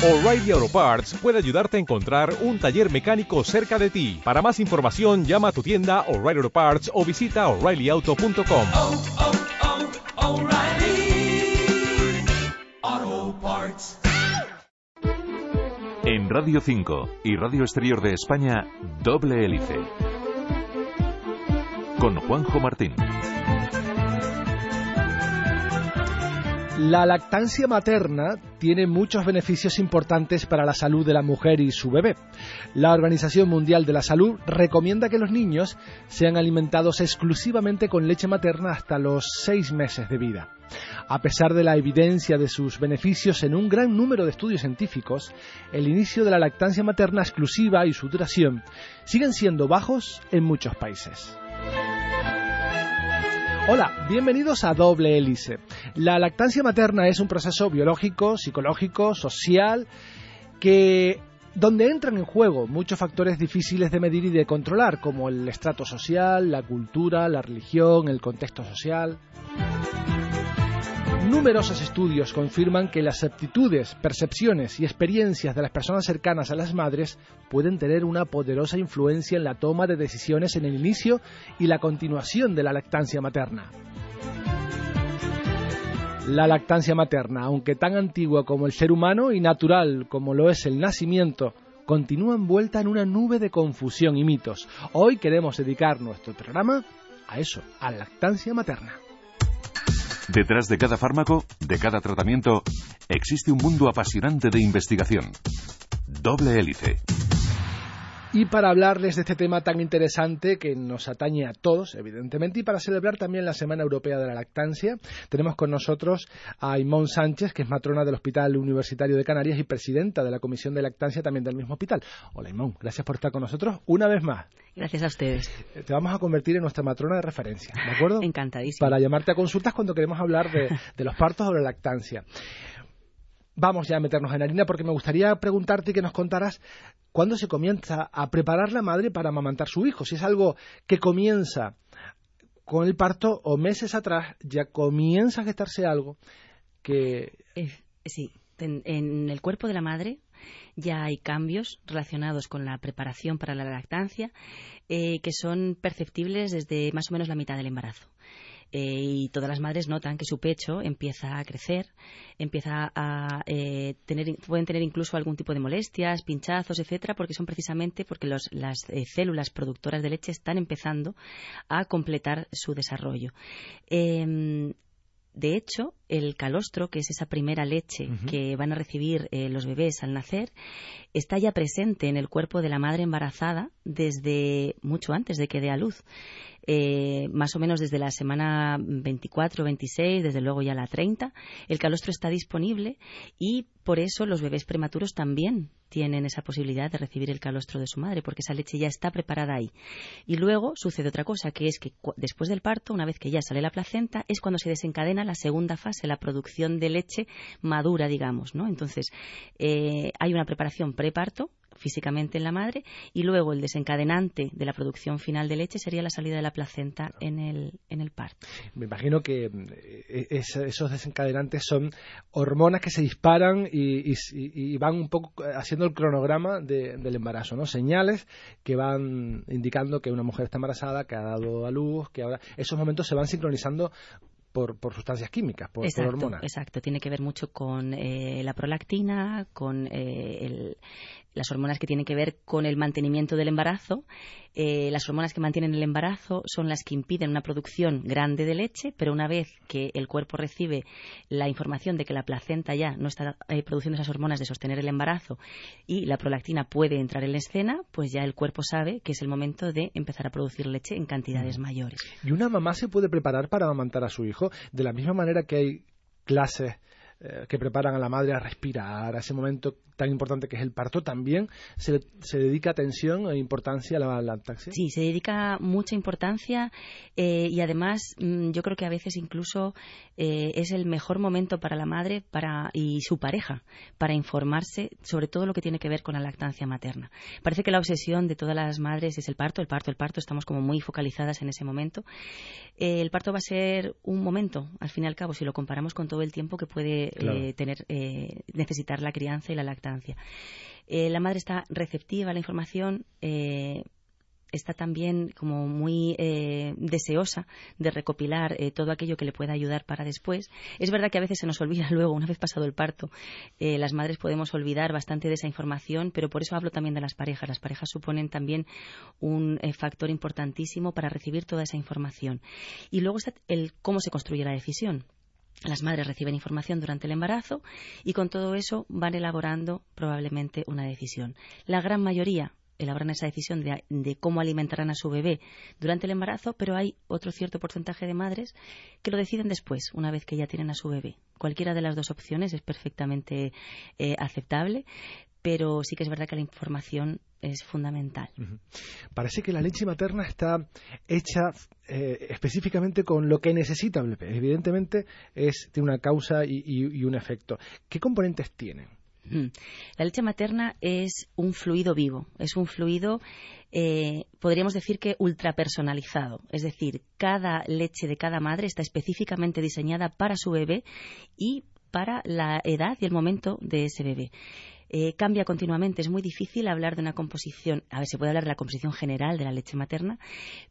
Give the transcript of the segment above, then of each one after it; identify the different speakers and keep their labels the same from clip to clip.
Speaker 1: O'Reilly Auto Parts puede ayudarte a encontrar un taller mecánico cerca de ti. Para más información, llama a tu tienda O'Reilly Auto Parts o visita oreillyauto.com.
Speaker 2: oh, oh, Parts.
Speaker 3: En Radio 5 y Radio Exterior de España, Doble Hélice. Con Juanjo Martín.
Speaker 4: La lactancia materna tiene muchos beneficios importantes para la salud de la mujer y su bebé. La Organización Mundial de la Salud recomienda que los niños sean alimentados exclusivamente con leche materna hasta los seis meses de vida. A pesar de la evidencia de sus beneficios en un gran número de estudios científicos, el inicio de la lactancia materna exclusiva y su duración siguen siendo bajos en muchos países. Hola, bienvenidos a Doble Hélice. La lactancia materna es un proceso biológico, psicológico, social, que donde entran en juego muchos factores difíciles de medir y de controlar, como el estrato social, la cultura, la religión, el contexto social. Numerosos estudios confirman que las aptitudes, percepciones y experiencias de las personas cercanas a las madres pueden tener una poderosa influencia en la toma de decisiones en el inicio y la continuación de la lactancia materna. La lactancia materna, aunque tan antigua como el ser humano y natural como lo es el nacimiento, continúa envuelta en una nube de confusión y mitos. Hoy queremos dedicar nuestro programa a eso, a la lactancia materna.
Speaker 3: Detrás de cada fármaco, de cada tratamiento, existe un mundo apasionante de investigación. Doble Hélice.
Speaker 4: Y para hablarles de este tema tan interesante que nos atañe a todos, evidentemente, y para celebrar también la Semana Europea de la Lactancia, tenemos con nosotros a Imón Sánchez, que es matrona del Hospital Universitario de Canarias y presidenta de la Comisión de Lactancia también del mismo hospital. Hola Imón, gracias por estar con nosotros una vez más.
Speaker 5: Gracias a ustedes.
Speaker 4: Te vamos a convertir en nuestra matrona de referencia, ¿de acuerdo?
Speaker 5: Encantadísimo.
Speaker 4: Para llamarte a consultas cuando queremos hablar de, de los partos o de la lactancia. Vamos ya a meternos en harina porque me gustaría preguntarte que nos contaras cuándo se comienza a preparar la madre para amamantar su hijo. Si es algo que comienza con el parto o meses atrás ya comienza a gestarse algo que...
Speaker 5: Sí, en, en el cuerpo de la madre ya hay cambios relacionados con la preparación para la lactancia eh, que son perceptibles desde más o menos la mitad del embarazo. Eh, y todas las madres notan que su pecho empieza a crecer, empieza a eh, tener, pueden tener incluso algún tipo de molestias, pinchazos, etcétera, porque son precisamente porque los, las eh, células productoras de leche están empezando a completar su desarrollo. Em, de hecho, el calostro, que es esa primera leche que van a recibir eh, los bebés al nacer, está ya presente en el cuerpo de la madre embarazada desde mucho antes de que dé a luz. Eh, más o menos desde la semana 24, 26, desde luego ya la 30, el calostro está disponible y por eso los bebés prematuros también tienen esa posibilidad de recibir el calostro de su madre, porque esa leche ya está preparada ahí. Y luego sucede otra cosa, que es que después del parto, una vez que ya sale la placenta, es cuando se desencadena la segunda fase, la producción de leche madura, digamos, ¿no? Entonces, eh, hay una preparación preparto físicamente en la madre y luego el desencadenante de la producción final de leche sería la salida de la placenta en el, en el parto.
Speaker 4: Me imagino que eh, es- esos desencadenantes son hormonas que se disparan y, y- y van un poco haciendo el cronograma de- del embarazo, ¿no? Señales que van indicando que una mujer está embarazada, que ha dado a luz, que ahora esos momentos se van sincronizando por, por sustancias químicas, por, por
Speaker 5: exacto,
Speaker 4: hormonas.
Speaker 5: exacto. Tiene que ver mucho con eh, la prolactina, con eh, el- las hormonas que tienen que ver con el mantenimiento del embarazo. Eh, las hormonas que mantienen el embarazo son las que impiden una producción grande de leche, pero una vez que el cuerpo recibe la información de que la placenta ya no está eh, produciendo esas hormonas de sostener el embarazo y la prolactina puede entrar en la escena, pues ya el cuerpo sabe que es el momento de empezar a producir leche en cantidades mayores.
Speaker 4: ¿Y una mamá se puede preparar para amamantar a su hijo de la misma manera que hay clases eh, que preparan a la madre a respirar, a ese momento tan importante que es el parto, también se, se dedica atención e importancia a la lactancia?
Speaker 5: Sí, se dedica mucha importancia eh, y además mm, yo creo que a veces incluso eh, es el mejor momento para la madre para, y su pareja para informarse sobre todo lo que tiene que ver con la lactancia materna. Parece que la obsesión de todas las madres es el parto, el parto, el parto, estamos como muy focalizadas en ese momento. Eh, el parto va a ser un momento, al fin y al cabo, si lo comparamos con todo el tiempo que puede puede eh, tener, eh, necesitar la crianza y la lactancia. Eh, la madre está receptiva a la información, está también como muy eh, deseosa de recopilar eh, todo aquello que le pueda ayudar para después. Es verdad que a veces se nos olvida luego, una vez pasado el parto, eh, las madres podemos olvidar bastante de esa información, pero por eso hablo también de las parejas. Las parejas suponen también un factor importantísimo para recibir toda esa información. Y luego está el cómo se construye la decisión. Las madres reciben información durante el embarazo y con todo eso van elaborando probablemente una decisión. La gran mayoría elaboran esa decisión de, cómo alimentarán a su bebé durante el embarazo, pero hay otro cierto porcentaje de madres que lo deciden después, una vez que ya tienen a su bebé. Cualquiera de las dos opciones es perfectamente eh, aceptable, pero sí que es verdad que la información es fundamental.
Speaker 4: Parece que la leche materna está hecha eh, específicamente con lo que necesita el bebé. Evidentemente es, tiene una causa y un efecto. ¿Qué componentes tiene?
Speaker 5: La leche materna es un fluido vivo, es un fluido, eh, podríamos decir que ultrapersonalizado. Es decir, cada leche de cada madre está específicamente diseñada para su bebé y para la edad y el momento de ese bebé. Eh, cambia continuamente. Es muy difícil hablar de una composición. A ver, se puede hablar de la composición general de la leche materna,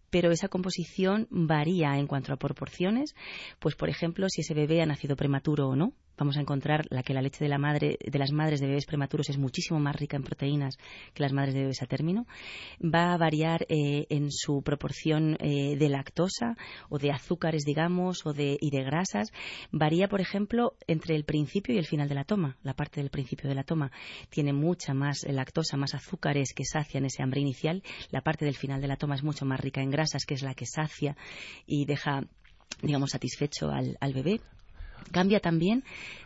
Speaker 5: pero esa composición varía en cuanto a proporciones. Pues, por ejemplo, si ese bebé ha nacido prematuro o no, vamos a encontrar la que la leche de, la madre, de las madres de bebés prematuros es muchísimo más rica en proteínas que las madres de bebés a término. Va a variar eh, en su proporción eh, de lactosa o de azúcares, digamos, o de, y de grasas. Varía, por ejemplo, entre el principio y el final de la toma. La parte del principio de la toma tiene mucha más lactosa, más azúcares que sacian ese hambre inicial. La parte del final de la toma es mucho más rica en grasas, que es la que sacia y deja digamos, satisfecho al, al bebé. Cambia también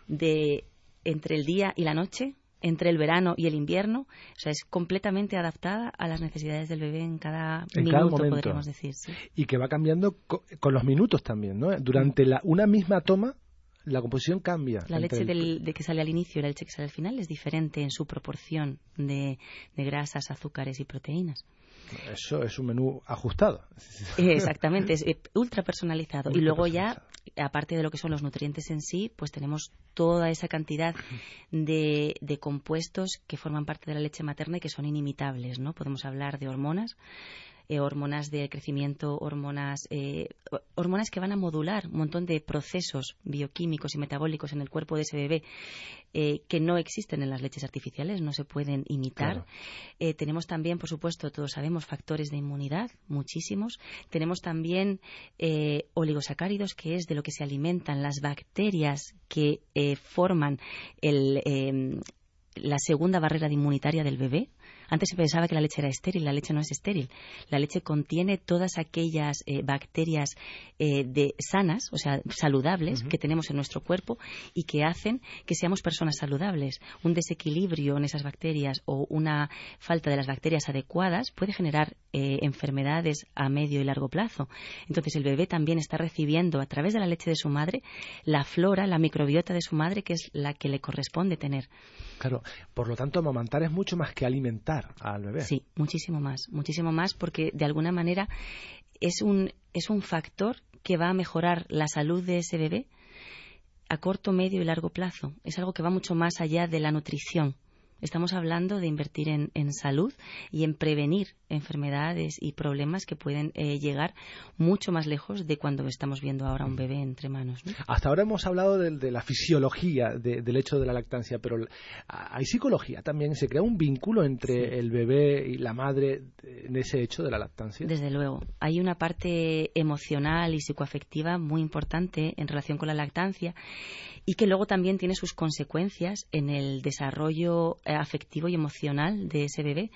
Speaker 5: de entre el día y la noche, entre el verano y el invierno. O sea, es completamente adaptada a las necesidades del bebé en cada minuto, podríamos decir.
Speaker 4: Y que va cambiando con los minutos también, ¿no? Durante la, una misma toma, la composición cambia.
Speaker 5: La leche de que sale al inicio y la leche que sale al final es diferente en su proporción de grasas, azúcares y proteínas.
Speaker 4: Eso es un menú ajustado.
Speaker 5: Exactamente, es eh, ultra personalizado. y luego ya, aparte de lo que son los nutrientes en sí, pues tenemos toda esa cantidad de, de compuestos que forman parte de la leche materna y que son inimitables, ¿no? Podemos hablar de hormonas, eh, hormonas de crecimiento, hormonas, eh, hormonas que van a modular un montón de procesos bioquímicos y metabólicos en el cuerpo de ese bebé eh, que no existen en las leches artificiales, no se pueden imitar. tenemos también, por supuesto, todos sabemos, factores de inmunidad, muchísimos. Tenemos también oligosacáridos, que es de lo que se alimentan las bacterias que forman la segunda barrera inmunitaria del bebé. Antes se pensaba que la leche era estéril, la leche no es estéril. La leche contiene todas aquellas eh, bacterias eh, de sanas, o sea, saludables, que tenemos en nuestro cuerpo y que hacen que seamos personas saludables. Un desequilibrio en esas bacterias o una falta de las bacterias adecuadas puede generar eh, enfermedades a medio y largo plazo. Entonces el bebé también está recibiendo a través de la leche de su madre la flora, la microbiota de su madre, que es la que le corresponde tener.
Speaker 4: Claro, por lo tanto, amamantar es mucho más que alimentar al bebé.
Speaker 5: Sí, muchísimo más, muchísimo más, porque de alguna manera es un, es un factor que va a mejorar la salud de ese bebé a corto, medio y largo plazo. Es algo que va mucho más allá de la nutrición. Estamos hablando de invertir en, salud y en prevenir enfermedades y problemas que pueden eh, llegar mucho más lejos de cuando estamos viendo ahora un bebé entre manos.
Speaker 4: Hasta ahora hemos hablado de, la fisiología del hecho de la lactancia, pero hay psicología también. ¿Se crea un vínculo entre el bebé y la madre en ese hecho de la lactancia?
Speaker 5: Desde luego. Hay una parte emocional y psicoafectiva muy importante en relación con la lactancia y que luego también tiene sus consecuencias en el desarrollo eh, afectivo y emocional de ese bebé.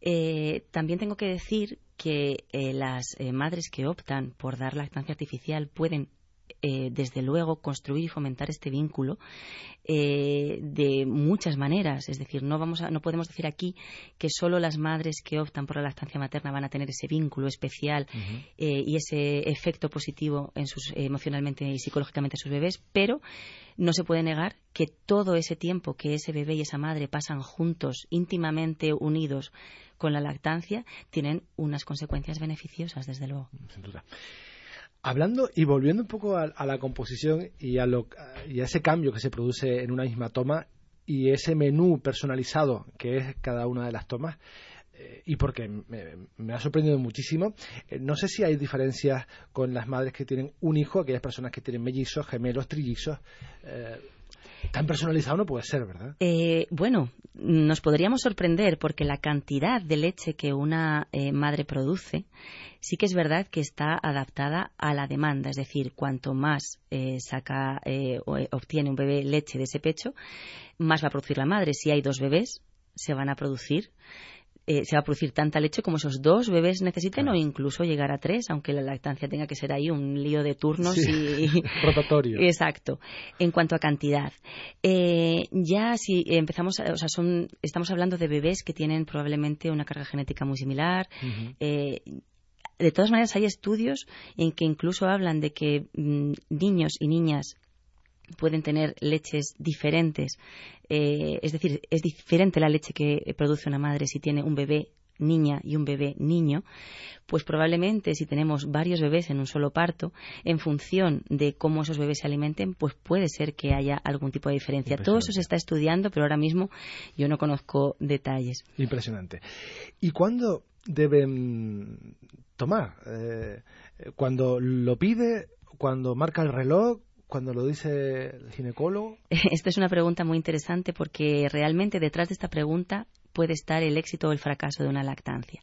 Speaker 5: Eh, también tengo que decir que eh, las madres que optan por dar lactancia artificial pueden eh, desde luego, construir y fomentar este vínculo eh, de muchas maneras. Es decir, no, vamos no podemos decir aquí que solo las madres que optan por la lactancia materna van a tener ese vínculo especial eh, y ese efecto positivo en sus, emocionalmente y psicológicamente a sus bebés, pero no se puede negar que todo ese tiempo que ese bebé y esa madre pasan juntos, íntimamente unidos con la lactancia, tienen unas consecuencias beneficiosas, desde luego.
Speaker 4: Sin duda. Hablando y volviendo un poco a, a la composición y a, lo, y a ese cambio que se produce en una misma toma y ese menú personalizado que es cada una de las tomas, eh, y porque me, ha sorprendido muchísimo. Eh, no sé si hay diferencias con las madres que tienen un hijo, aquellas personas que tienen mellizos, gemelos, trillizos. Eh, tan personalizado no puede ser, ¿verdad?
Speaker 5: Eh, bueno, nos podríamos sorprender porque la cantidad de leche que una eh, madre produce sí que es verdad que está adaptada a la demanda, es decir, cuanto más eh, saca o obtiene un bebé leche de ese pecho, más va a producir la madre. Si hay dos bebés, se van a producir eh, se va a producir tanta leche como esos dos bebés necesiten o incluso llegar a tres, aunque la lactancia tenga que ser ahí un lío de turnos y
Speaker 4: rotatorio.
Speaker 5: Exacto. En cuanto a cantidad, eh, ya si empezamos, o sea, son, estamos hablando de bebés que tienen probablemente una carga genética muy similar. eh, de todas maneras, hay estudios en que incluso hablan de que mm, niños y niñas pueden tener leches diferentes. Eh, es decir, es diferente la leche que produce una madre si tiene un bebé niña y un bebé niño, pues probablemente si tenemos varios bebés en un solo parto, en función de cómo esos bebés se alimenten, pues puede ser que haya algún tipo de diferencia. Todo eso se está estudiando, pero ahora mismo yo no conozco detalles.
Speaker 4: Impresionante. ¿Y cuándo deben tomar? Eh, ¿Cuando lo pide? ¿Cuando marca el reloj? Cuando lo dice el ginecólogo?
Speaker 5: Esta es una pregunta muy interesante porque realmente detrás de esta pregunta puede estar el éxito o el fracaso de una lactancia.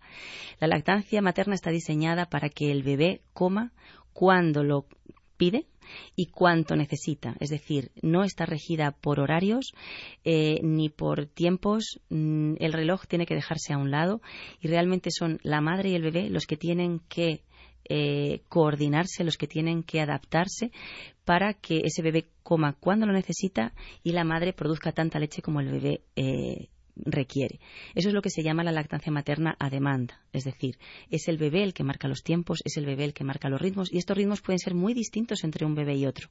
Speaker 5: La lactancia materna está diseñada para que el bebé coma cuando lo pide y cuánto necesita. Es decir, no está regida por horarios eh, ni por tiempos. Mm, el reloj tiene que dejarse a un lado y realmente son la madre y el bebé los que tienen que eh, coordinarse, los que tienen que adaptarse para que ese bebé coma cuando lo necesita y la madre produzca tanta leche como el bebé eh, requiere. Eso es lo que se llama la lactancia materna a demanda, es decir, es el bebé el que marca los tiempos, es el bebé el que marca los ritmos y estos ritmos pueden ser muy distintos entre un bebé y otro.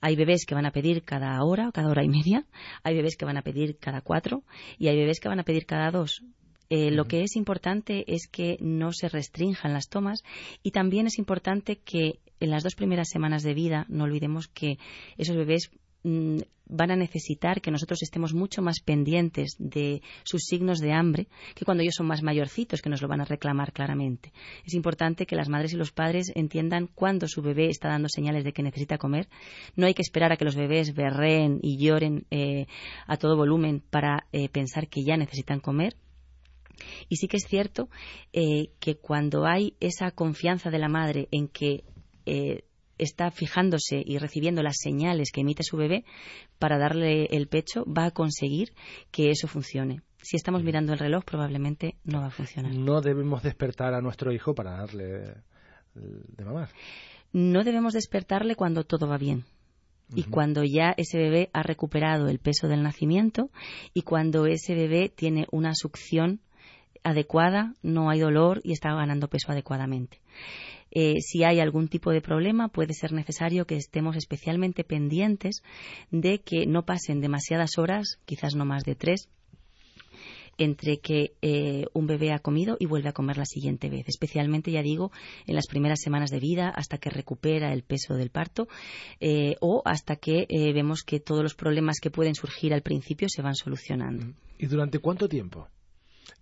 Speaker 5: Hay bebés que van a pedir cada hora o cada hora y media, hay bebés que van a pedir cada cuatro y hay bebés que van a pedir cada dos. Eh, lo que es importante es que no se restrinjan las tomas y también es importante que en las dos primeras semanas de vida no olvidemos que esos bebés mm, van a necesitar que nosotros estemos mucho más pendientes de sus signos de hambre que cuando ellos son más mayorcitos, que nos lo van a reclamar claramente. Es importante que las madres y los padres entiendan cuándo su bebé está dando señales de que necesita comer. No hay que esperar a que los bebés berreen y lloren eh, a todo volumen para eh, pensar que ya necesitan comer y sí que es cierto eh, que cuando hay esa confianza de la madre en que eh, está fijándose y recibiendo las señales que emite su bebé para darle el pecho, va a conseguir que eso funcione. Si estamos mirando el reloj, probablemente no va a funcionar.
Speaker 4: No debemos despertar a nuestro hijo para darle de mamar.
Speaker 5: No debemos despertarle cuando todo va bien y cuando ya ese bebé ha recuperado el peso del nacimiento y cuando ese bebé tiene una succión adecuada, no hay dolor y está ganando peso adecuadamente. Eh, si hay algún tipo de problema, puede ser necesario que estemos especialmente pendientes de que no pasen demasiadas horas, quizás no más de tres, entre que eh, un bebé ha comido y vuelve a comer la siguiente vez, especialmente, ya digo, en las primeras semanas de vida, hasta que recupera el peso del parto eh, o hasta que vemos que todos los problemas que pueden surgir al principio se van solucionando.
Speaker 4: ¿Y durante cuánto tiempo?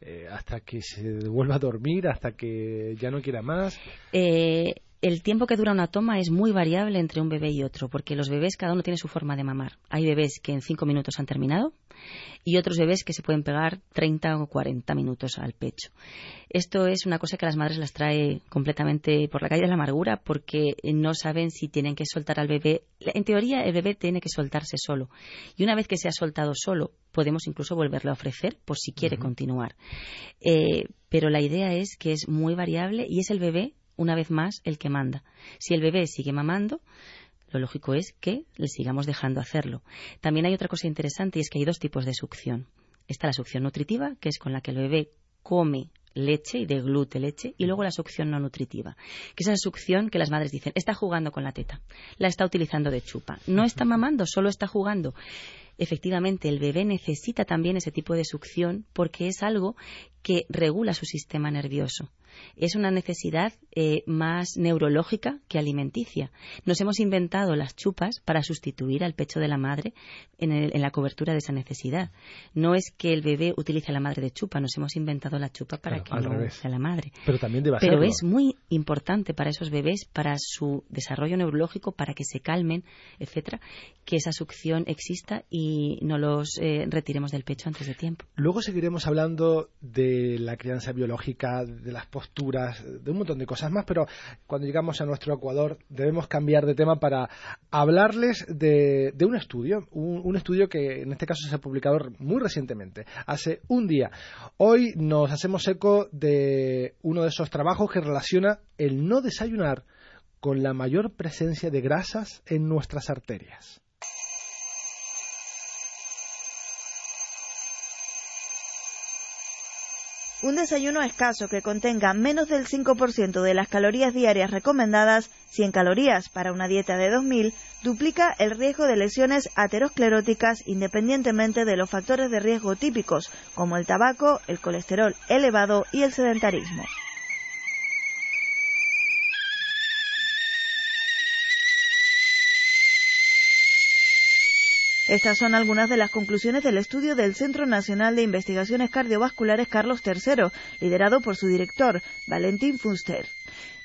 Speaker 4: Eh, hasta que se vuelva a dormir, hasta que ya no quiera más.
Speaker 5: Eh, el tiempo que dura una toma es muy variable entre un bebé y otro, porque los bebés cada uno tiene su forma de mamar. Hay bebés que en cinco minutos han terminado y otros bebés que se pueden pegar 30 o 40 minutos al pecho. Esto es una cosa que a las madres las trae completamente por la calle de la amargura porque no saben si tienen que soltar al bebé. En teoría, el bebé tiene que soltarse solo. Y una vez que se ha soltado solo, podemos incluso volverle a ofrecer por si quiere continuar. Eh, pero la idea es que es muy variable y es el bebé, una vez más, el que manda. Si el bebé sigue mamando, lo lógico es que le sigamos dejando hacerlo. También hay otra cosa interesante y es que hay dos tipos de succión. Está la succión nutritiva, que es con la que el bebé come leche y deglute leche, y luego la succión no nutritiva, que es esa succión que las madres dicen, está jugando con la teta, la está utilizando de chupa, no está mamando, solo está jugando. Efectivamente, el bebé necesita también ese tipo de succión porque es algo que regula su sistema nervioso. Es una necesidad eh, más neurológica que alimenticia. Nos hemos inventado las chupas para sustituir al pecho de la madre en, la cobertura de esa necesidad. No es que el bebé utilice a la madre de chupa, nos hemos inventado la chupa para que no sea la madre.
Speaker 4: Pero también debe
Speaker 5: Pero es muy importante para esos bebés, para su desarrollo neurológico, para que se calmen, etcétera, que esa succión exista y no los eh, retiremos del pecho antes de tiempo.
Speaker 4: Luego seguiremos hablando de la crianza biológica, de las posturas, de un montón de cosas más, pero cuando llegamos a nuestro Ecuador debemos cambiar de tema para hablarles de, un estudio, un, estudio que en este caso se ha publicado muy recientemente, hace un día. Hoy nos hacemos eco de uno de esos trabajos que relaciona el no desayunar con la mayor presencia de grasas en nuestras arterias.
Speaker 6: Un desayuno escaso que contenga menos del 5% de las calorías diarias recomendadas, 100 calorías para una dieta de 2000, duplica el riesgo de lesiones ateroscleróticas independientemente de los factores de riesgo típicos, como el tabaco, el colesterol elevado y el sedentarismo. Estas son algunas de las conclusiones del estudio del Centro Nacional de Investigaciones Cardiovasculares Carlos III, liderado por su director, Valentín Fuster.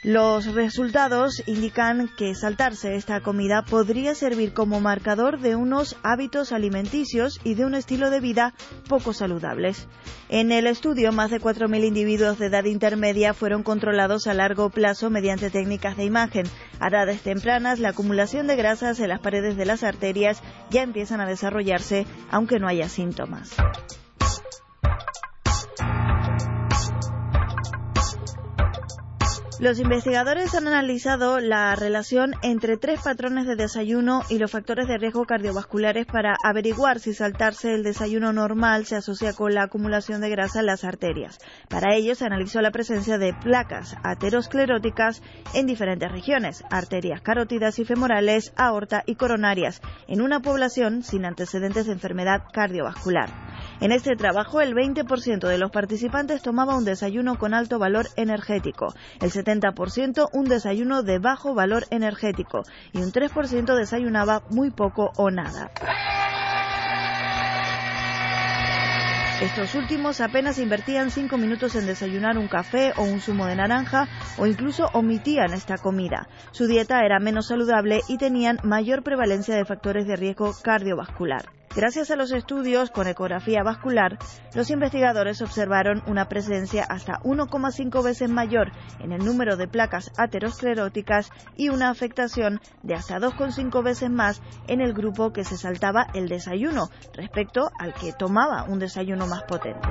Speaker 6: Los resultados indican que saltarse esta comida podría servir como marcador de unos hábitos alimenticios y de un estilo de vida poco saludables. En el estudio, más de 4.000 individuos de edad intermedia fueron controlados a largo plazo mediante técnicas de imagen. A edades tempranas, la acumulación de grasas en las paredes de las arterias ya empiezan a desarrollarse, aunque no haya síntomas. Los investigadores han analizado la relación entre tres patrones de desayuno y los factores de riesgo cardiovasculares para averiguar si saltarse el desayuno normal se asocia con la acumulación de grasa en las arterias. Para ello se analizó la presencia de placas ateroscleróticas en diferentes regiones, arterias carótidas y femorales, aorta y coronarias, en una población sin antecedentes de enfermedad cardiovascular. En este trabajo, el 20% de los participantes tomaba un desayuno con alto valor energético, el 70% un desayuno de bajo valor energético y un 3% desayunaba muy poco o nada. Estos últimos apenas invertían 5 minutos en desayunar un café o un zumo de naranja o incluso omitían esta comida. Su dieta era menos saludable y tenían mayor prevalencia de factores de riesgo cardiovascular. Gracias a los estudios con ecografía vascular, los investigadores observaron una presencia hasta 1,5 veces mayor en el número de placas ateroscleróticas y una afectación de hasta 2,5 veces más en el grupo que se saltaba el desayuno respecto al que tomaba un desayuno más potente.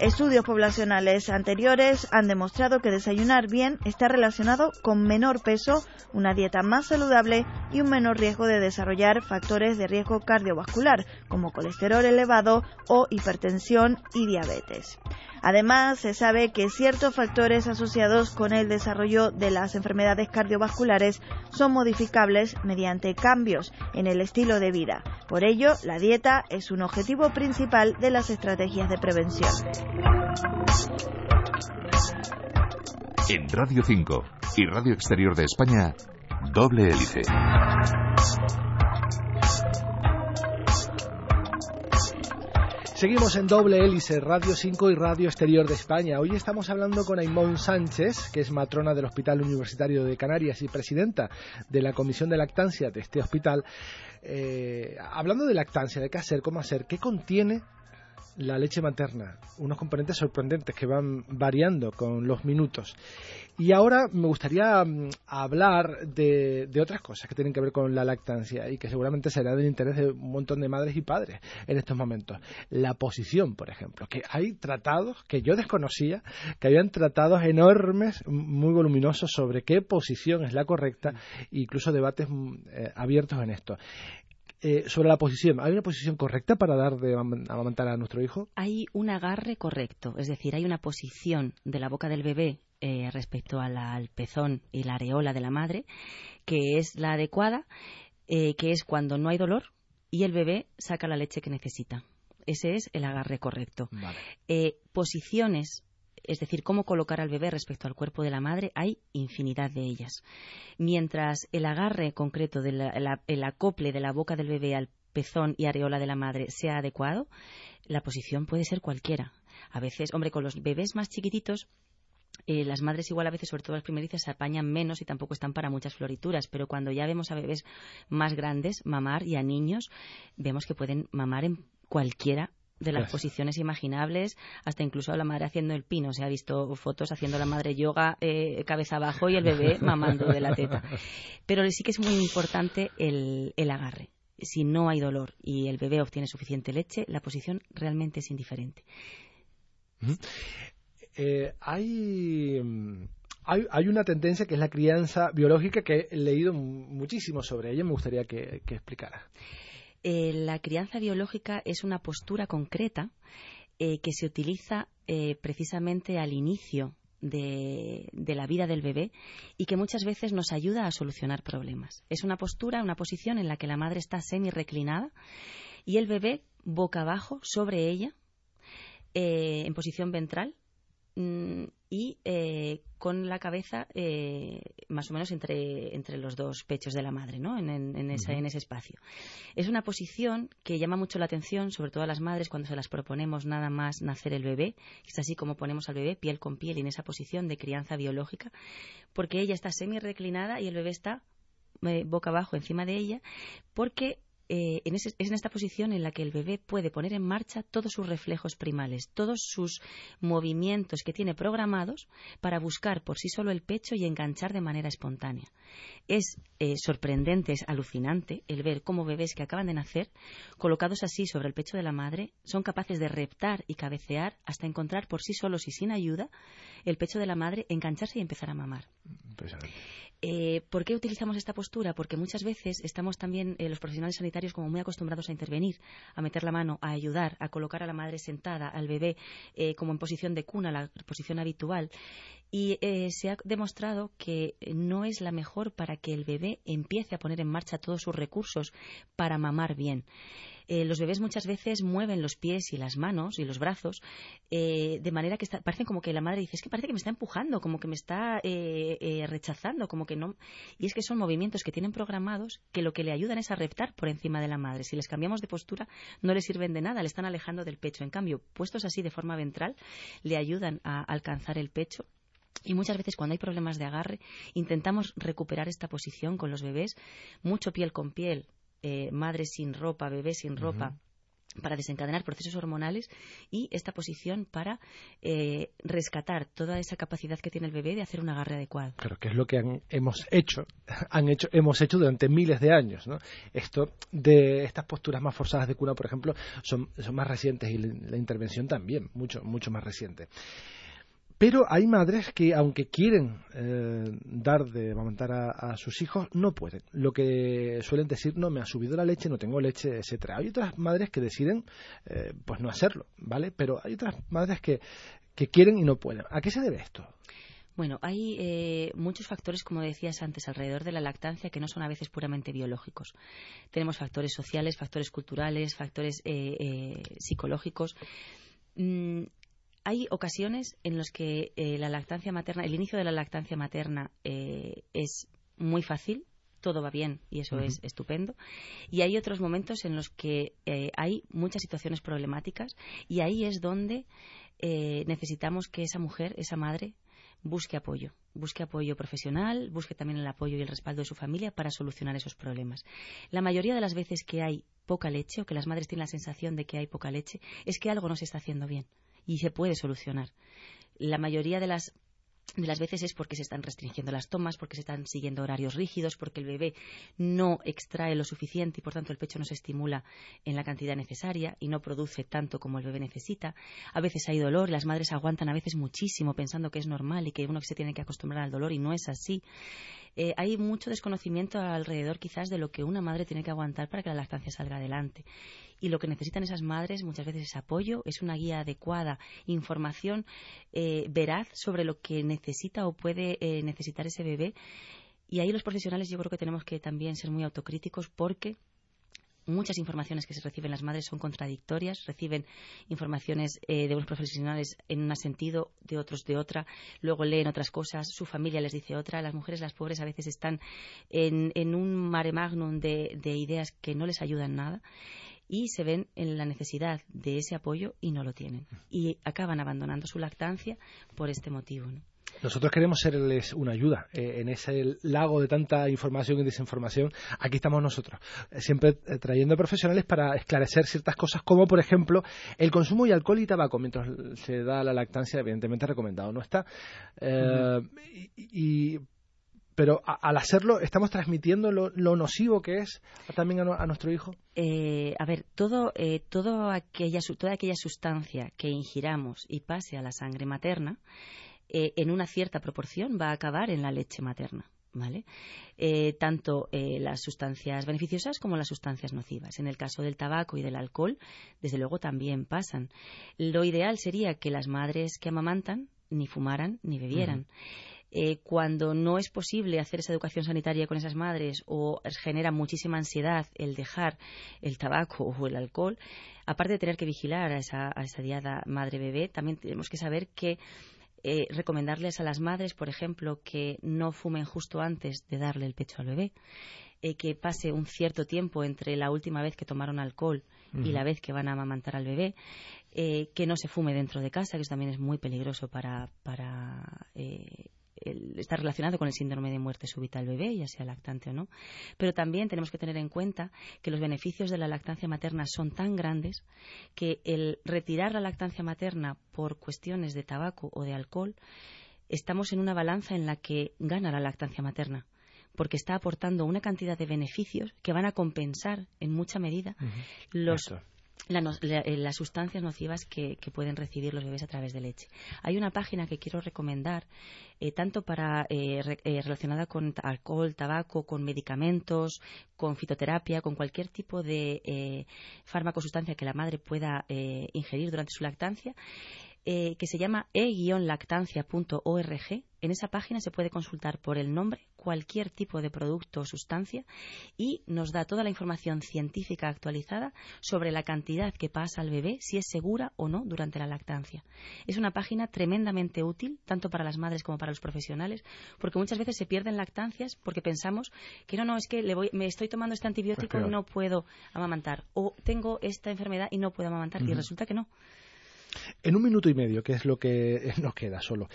Speaker 6: Estudios poblacionales anteriores han demostrado que desayunar bien está relacionado con menor peso, una dieta más saludable y un menor riesgo de desarrollar factores de riesgo cardiovascular, como colesterol elevado o hipertensión y diabetes. Además, se sabe que ciertos factores asociados con el desarrollo de las enfermedades cardiovasculares son modificables mediante cambios en el estilo de vida. Por ello, la dieta es un objetivo principal de las estrategias de prevención.
Speaker 3: En Radio 5 y Radio Exterior de España, doble hélice.
Speaker 4: Seguimos en doble hélice, Radio 5 y Radio Exterior de España. Hoy estamos hablando con Aimón Sánchez, que es matrona del Hospital Universitario de Canarias y presidenta de la Comisión de Lactancia de este hospital. Eh, hablando de lactancia, de qué hacer, cómo hacer, qué contiene la leche materna, unos componentes sorprendentes que van variando con los minutos. Y ahora me gustaría mm, hablar de, otras cosas que tienen que ver con la lactancia y que seguramente será del interés de un montón de madres y padres en estos momentos. La posición, por ejemplo, que hay tratados que yo desconocía, que habían tratados enormes, muy voluminosos sobre qué posición es la correcta, incluso debates mm, eh, abiertos en esto. Eh, sobre la posición, ¿hay una posición correcta para dar de amamantar a nuestro hijo?
Speaker 5: Hay un agarre correcto, es decir, hay una posición de la boca del bebé eh, respecto al pezón y la areola de la madre que es la adecuada, eh, que es cuando no hay dolor y el bebé saca la leche que necesita. Ese es el agarre correcto.
Speaker 4: Vale.
Speaker 5: Eh, posiciones, es decir, cómo colocar al bebé respecto al cuerpo de la madre, hay infinidad de ellas. Mientras el agarre concreto, del el acople de la boca del bebé al pezón y areola de la madre sea adecuado, la posición puede ser cualquiera. A veces, hombre, con los bebés más chiquititos, eh, las madres igual a veces, sobre todo las primerizas, se apañan menos y tampoco están para muchas florituras, pero cuando ya vemos a bebés más grandes mamar y a niños, vemos que pueden mamar en cualquiera de las posiciones imaginables, hasta incluso a la madre haciendo el pino. Se ha visto fotos haciendo la madre yoga eh, cabeza abajo y el bebé mamando de la teta. Pero sí que es muy importante el, el agarre. Si no hay dolor y el bebé obtiene suficiente leche, la posición realmente es indiferente.
Speaker 4: Eh, hay, hay, hay una tendencia que es la crianza biológica que he leído mu- muchísimo sobre ella. Me gustaría que, que explicara.
Speaker 5: Eh, la crianza biológica es una postura concreta eh, que se utiliza eh, precisamente al inicio de, la vida del bebé y que muchas veces nos ayuda a solucionar problemas. Es una postura, una posición en la que la madre está semi reclinada y el bebé boca abajo sobre ella en posición ventral y eh, con la cabeza eh, más o menos entre, entre los dos pechos de la madre, ¿no? En, en- en esa- en ese espacio. Es una posición que llama mucho la atención, sobre todo a las madres, cuando se las proponemos nada más nacer el bebé. Es así como ponemos al bebé piel con piel en esa posición de crianza biológica, porque ella está semi reclinada y el bebé está eh, boca abajo encima de ella, porque eh, en ese- es en esta posición en la que el bebé puede poner en marcha todos sus reflejos primales, todos sus movimientos que tiene programados para buscar por sí solo el pecho y enganchar de manera espontánea. Es eh, sorprendente, es alucinante el ver cómo bebés que acaban de nacer, colocados así sobre el pecho de la madre, son capaces de reptar y cabecear hasta encontrar por sí solos y sin ayuda el pecho de la madre, engancharse y empezar a mamar. Eh, ¿Por qué utilizamos esta postura? Porque muchas veces estamos también eh, los profesionales sanitarios como muy acostumbrados a intervenir, a meter la mano, a ayudar, a colocar a la madre sentada, al bebé eh, como en posición de cuna, la posición habitual. Y eh, se ha demostrado que no es la mejor para que el bebé empiece a poner en marcha todos sus recursos para mamar bien. Eh, los bebés muchas veces mueven los pies y las manos y los brazos eh, de manera que está, parecen como que la madre dice es que parece que me está empujando, como que me está eh, eh, rechazando, como que no. Y es que son movimientos que tienen programados que lo que le ayudan es a reptar por encima de la madre. Si les cambiamos de postura no les sirven de nada, le están alejando del pecho. En cambio, puestos así de forma ventral, le ayudan a alcanzar el pecho y muchas veces cuando hay problemas de agarre intentamos recuperar esta posición con los bebés, mucho piel con piel, eh, madre sin ropa, bebé sin ropa para desencadenar procesos hormonales y esta posición para eh, rescatar toda esa capacidad que tiene el bebé de hacer un agarre adecuado.
Speaker 4: Claro, que es lo que han- hemos hecho, han hecho, hemos hecho durante miles de años, ¿no? Esto de estas posturas más forzadas de cuna, por ejemplo, son, son más recientes y la, la intervención también, mucho, mucho más reciente. Pero hay madres que, aunque quieren eh, dar de amamantar a, sus hijos, no pueden. Lo que suelen decir, no me ha subido la leche, no tengo leche, etcétera. Hay otras madres que deciden, eh, pues no hacerlo, ¿vale? Pero hay otras madres que, que quieren y no pueden. ¿A qué se debe esto?
Speaker 5: Bueno, hay eh, muchos factores, como decías antes, alrededor de la lactancia que no son a veces puramente biológicos. Tenemos factores sociales, factores culturales, factores eh, eh, psicológicos. Mm, hay ocasiones en las que eh, la lactancia materna, el inicio de la lactancia materna eh, es muy fácil, todo va bien y eso es estupendo. Y hay otros momentos en los que eh, hay muchas situaciones problemáticas y ahí es donde necesitamos que esa mujer, esa madre, busque apoyo, busque apoyo profesional, busque también el apoyo y el respaldo de su familia para solucionar esos problemas. La mayoría de las veces que hay poca leche o que las madres tienen la sensación de que hay poca leche es que algo no se está haciendo bien y se puede solucionar. La mayoría de las de las veces es porque se están restringiendo las tomas, porque se están siguiendo horarios rígidos, porque el bebé no extrae lo suficiente y por tanto el pecho no se estimula en la cantidad necesaria y no produce tanto como el bebé necesita. A veces hay dolor, las madres aguantan a veces muchísimo pensando que es normal y que uno se tiene que acostumbrar al dolor y no es así. Eh, hay mucho desconocimiento alrededor quizás de lo que una madre tiene que aguantar para que la lactancia salga adelante. Y lo que necesitan esas madres muchas veces es apoyo, es una guía adecuada, información eh, veraz sobre lo que necesita o puede eh, necesitar ese bebé. Y ahí los profesionales yo creo que tenemos que también ser muy autocríticos porque muchas informaciones que se reciben las madres son contradictorias, reciben informaciones eh, de unos profesionales en un sentido, de otros de otra, luego leen otras cosas, su familia les dice otra, las mujeres, las pobres a veces están en, un mare magnum de, de ideas que no les ayudan nada y se ven en la necesidad de ese apoyo y no lo tienen. Y acaban abandonando su lactancia por este motivo.
Speaker 4: Nosotros queremos serles una ayuda eh, en ese lago de tanta información y desinformación. Aquí estamos nosotros, eh, siempre eh, trayendo profesionales para esclarecer ciertas cosas, como por ejemplo el consumo de alcohol y tabaco mientras se da la lactancia, evidentemente recomendado no está. y, pero al hacerlo estamos transmitiendo lo, nocivo que es también a, nuestro hijo.
Speaker 5: a ver, todo, todo aquella, toda aquella sustancia que ingiramos y pase a la sangre materna eh, en una cierta proporción va a acabar en la leche materna. ¿Vale? Eh, tanto eh, las sustancias beneficiosas como las sustancias nocivas. En el caso del tabaco y del alcohol, desde luego también pasan. Lo ideal sería que las madres que amamantan ni fumaran ni bebieran. cuando no es posible hacer esa educación sanitaria con esas madres o genera muchísima ansiedad el dejar el tabaco o el alcohol, aparte de tener que vigilar a esa, a esa diada madre-bebé, también tenemos que saber que eh, recomendarles a las madres, por ejemplo, que no fumen justo antes de darle el pecho al bebé, eh, que pase un cierto tiempo entre la última vez que tomaron alcohol y la vez que van a amamantar al bebé, eh, que no se fume dentro de casa, que eso también es muy peligroso para, para está relacionado con el síndrome de muerte súbita del bebé, ya sea lactante o no. Pero también tenemos que tener en cuenta que los beneficios de la lactancia materna son tan grandes que el retirar la lactancia materna por cuestiones de tabaco o de alcohol, estamos en una balanza en la que gana la lactancia materna porque está aportando una cantidad de beneficios que van a compensar en mucha medida los eh, las sustancias nocivas que, pueden recibir los bebés a través de leche. Hay una página que quiero recomendar, eh, tanto para eh, relacionada con alcohol, tabaco, con medicamentos, con fitoterapia, con cualquier tipo de fármaco sustancia que la madre pueda ingerir durante su lactancia, que se llama e-lactancia.org en esa página se puede consultar por el nombre cualquier tipo de producto o sustancia y nos da toda la información científica actualizada sobre la cantidad que pasa al bebé, si es segura o no durante la lactancia. Es una página tremendamente útil, tanto para las madres como para los profesionales, porque muchas veces se pierden lactancias porque pensamos que no, no, es que le voy, me estoy tomando este antibiótico y no puedo amamantar, o tengo esta enfermedad y no puedo amamantar, y resulta que no.
Speaker 4: En un minuto y medio, que es lo que nos queda solo.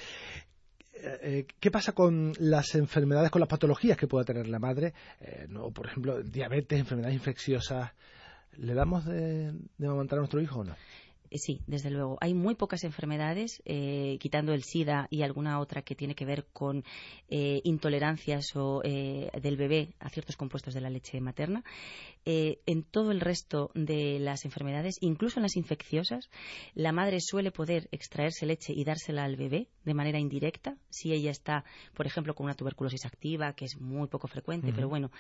Speaker 4: Eh, ¿qué pasa con las enfermedades, con las patologías que pueda tener la madre? Eh, no, por ejemplo, diabetes, enfermedades infecciosas. ¿Le damos de, de amamantar a nuestro hijo o no?
Speaker 5: Eh, sí, desde luego. Hay muy pocas enfermedades, eh, quitando el SIDA y alguna otra que tiene que ver con eh, intolerancias o, del bebé a ciertos compuestos de la leche materna. en todo el resto de las enfermedades, incluso en las infecciosas, la madre suele poder extraerse leche y dársela al bebé de manera indirecta, si ella está, por ejemplo, con una tuberculosis activa, que es muy poco frecuente, pero bueno,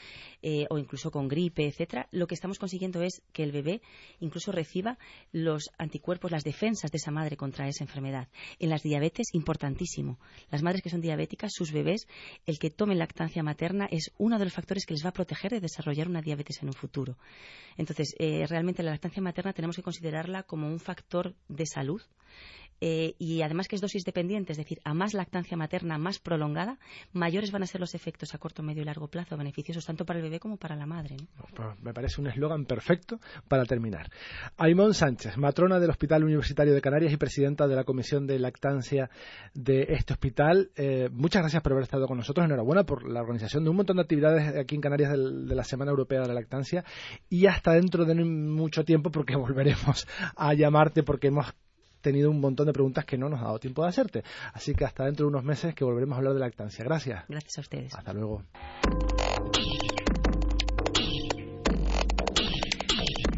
Speaker 5: o incluso con gripe, etcétera. Lo que estamos consiguiendo es que el bebé incluso reciba los anticuerpos cuerpos las defensas de esa madre contra esa enfermedad. En las diabetes, importantísimo. Las madres que son diabéticas, sus bebés, el que tomen lactancia materna es uno de los factores que les va a proteger de desarrollar una diabetes en un futuro. Entonces, eh, realmente la lactancia materna tenemos que considerarla como un factor de salud eh, y además que es dosis dependiente, es decir, a más lactancia materna más prolongada, mayores van a ser los efectos a corto, medio y largo plazo, beneficiosos tanto para el bebé como para la madre.
Speaker 4: Pues me parece un eslogan perfecto para terminar. Aimón Sánchez, matrona del Hospital Universitario de Canarias y presidenta de la Comisión de Lactancia de este hospital. Eh, muchas gracias por haber estado con nosotros. Enhorabuena por la organización de un montón de actividades aquí en Canarias de la Semana Europea de la Lactancia y hasta dentro de mucho tiempo porque volveremos a llamarte porque hemos tenido un montón de preguntas que no nos ha dado tiempo de hacerte. Así que hasta dentro de unos meses que volveremos a hablar de lactancia. Gracias.
Speaker 5: Gracias a ustedes.
Speaker 4: Hasta luego.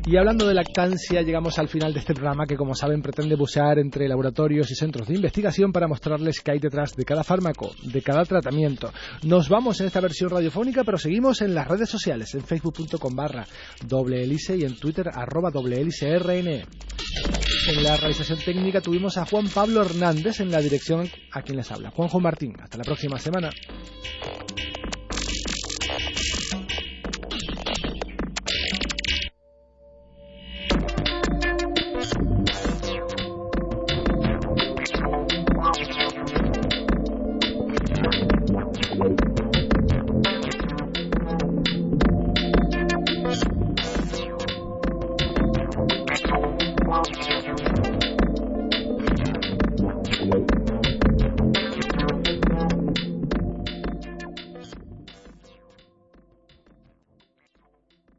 Speaker 4: Y hablando de lactancia, llegamos al final de este programa que, como saben, pretende bucear entre laboratorios y centros de investigación para mostrarles qué hay detrás de cada fármaco, de cada tratamiento. Nos vamos en esta versión radiofónica, pero seguimos en las redes sociales, en facebook.com barra doble hélice y en twitter arroba doble hélice rn. En la realización técnica tuvimos a Juan Pablo Hernández en la dirección a quien les habla. Juanjo Martín. Hasta la próxima semana.